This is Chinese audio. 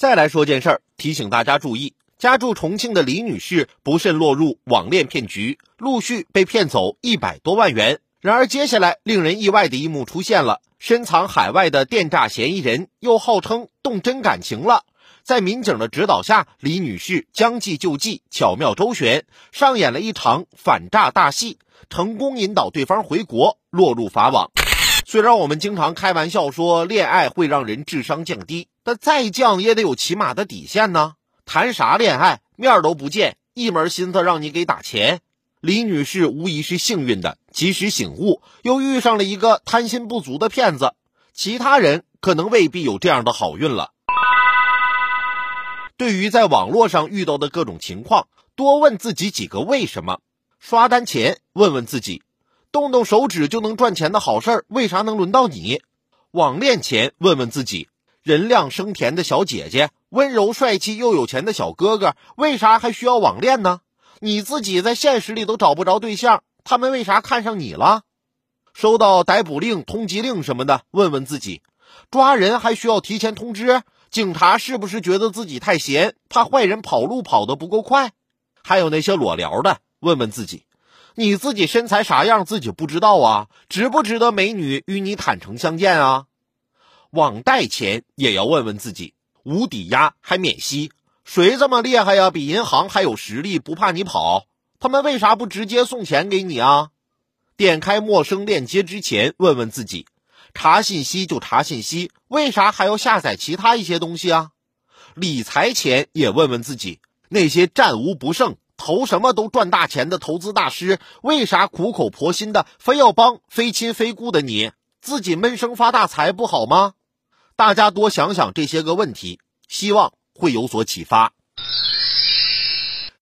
再来说件事儿，提醒大家注意：家住重庆的李女士不慎落入网恋骗局，陆续被骗走一百多万元。然而，接下来令人意外的一幕出现了：深藏海外的电诈嫌疑人又号称动真感情了。在民警的指导下，李女士将计就计，巧妙周旋，上演了一场反诈大戏，成功引导对方回国，落入法网。虽然我们经常开玩笑说恋爱会让人智商降低，但再犟也得有起码的底线呢。谈啥恋爱，面都不见，一门心思让你给打钱。李女士无疑是幸运的，及时醒悟，又遇上了一个贪心不足的骗子。其他人可能未必有这样的好运了。对于在网络上遇到的各种情况，多问自己几个为什么。刷单前问问自己，动动手指就能赚钱的好事儿，为啥能轮到你？网恋前问问自己，人靓声甜的小姐姐，温柔帅气又有钱的小哥哥，为啥还需要网恋呢？你自己在现实里都找不着对象，他们为啥看上你了？收到逮捕令、通缉令什么的，问问自己，抓人还需要提前通知？警察是不是觉得自己太闲，怕坏人跑路跑得不够快？还有那些裸聊的，问问自己，你自己身材啥样自己不知道啊？值不值得美女与你坦诚相见啊？网贷前也要问问自己，无抵押还免息，谁这么厉害呀？比银行还有实力，不怕你跑？他们为啥不直接送钱给你啊？点开陌生链接之前，问问自己。查信息就查信息，为啥还要下载其他一些东西啊？理财前也问问自己，那些战无不胜、投什么都赚大钱的投资大师，为啥苦口婆心的非要帮非亲非故的你？自己闷声发大财不好吗？大家多想想这些个问题，希望会有所启发。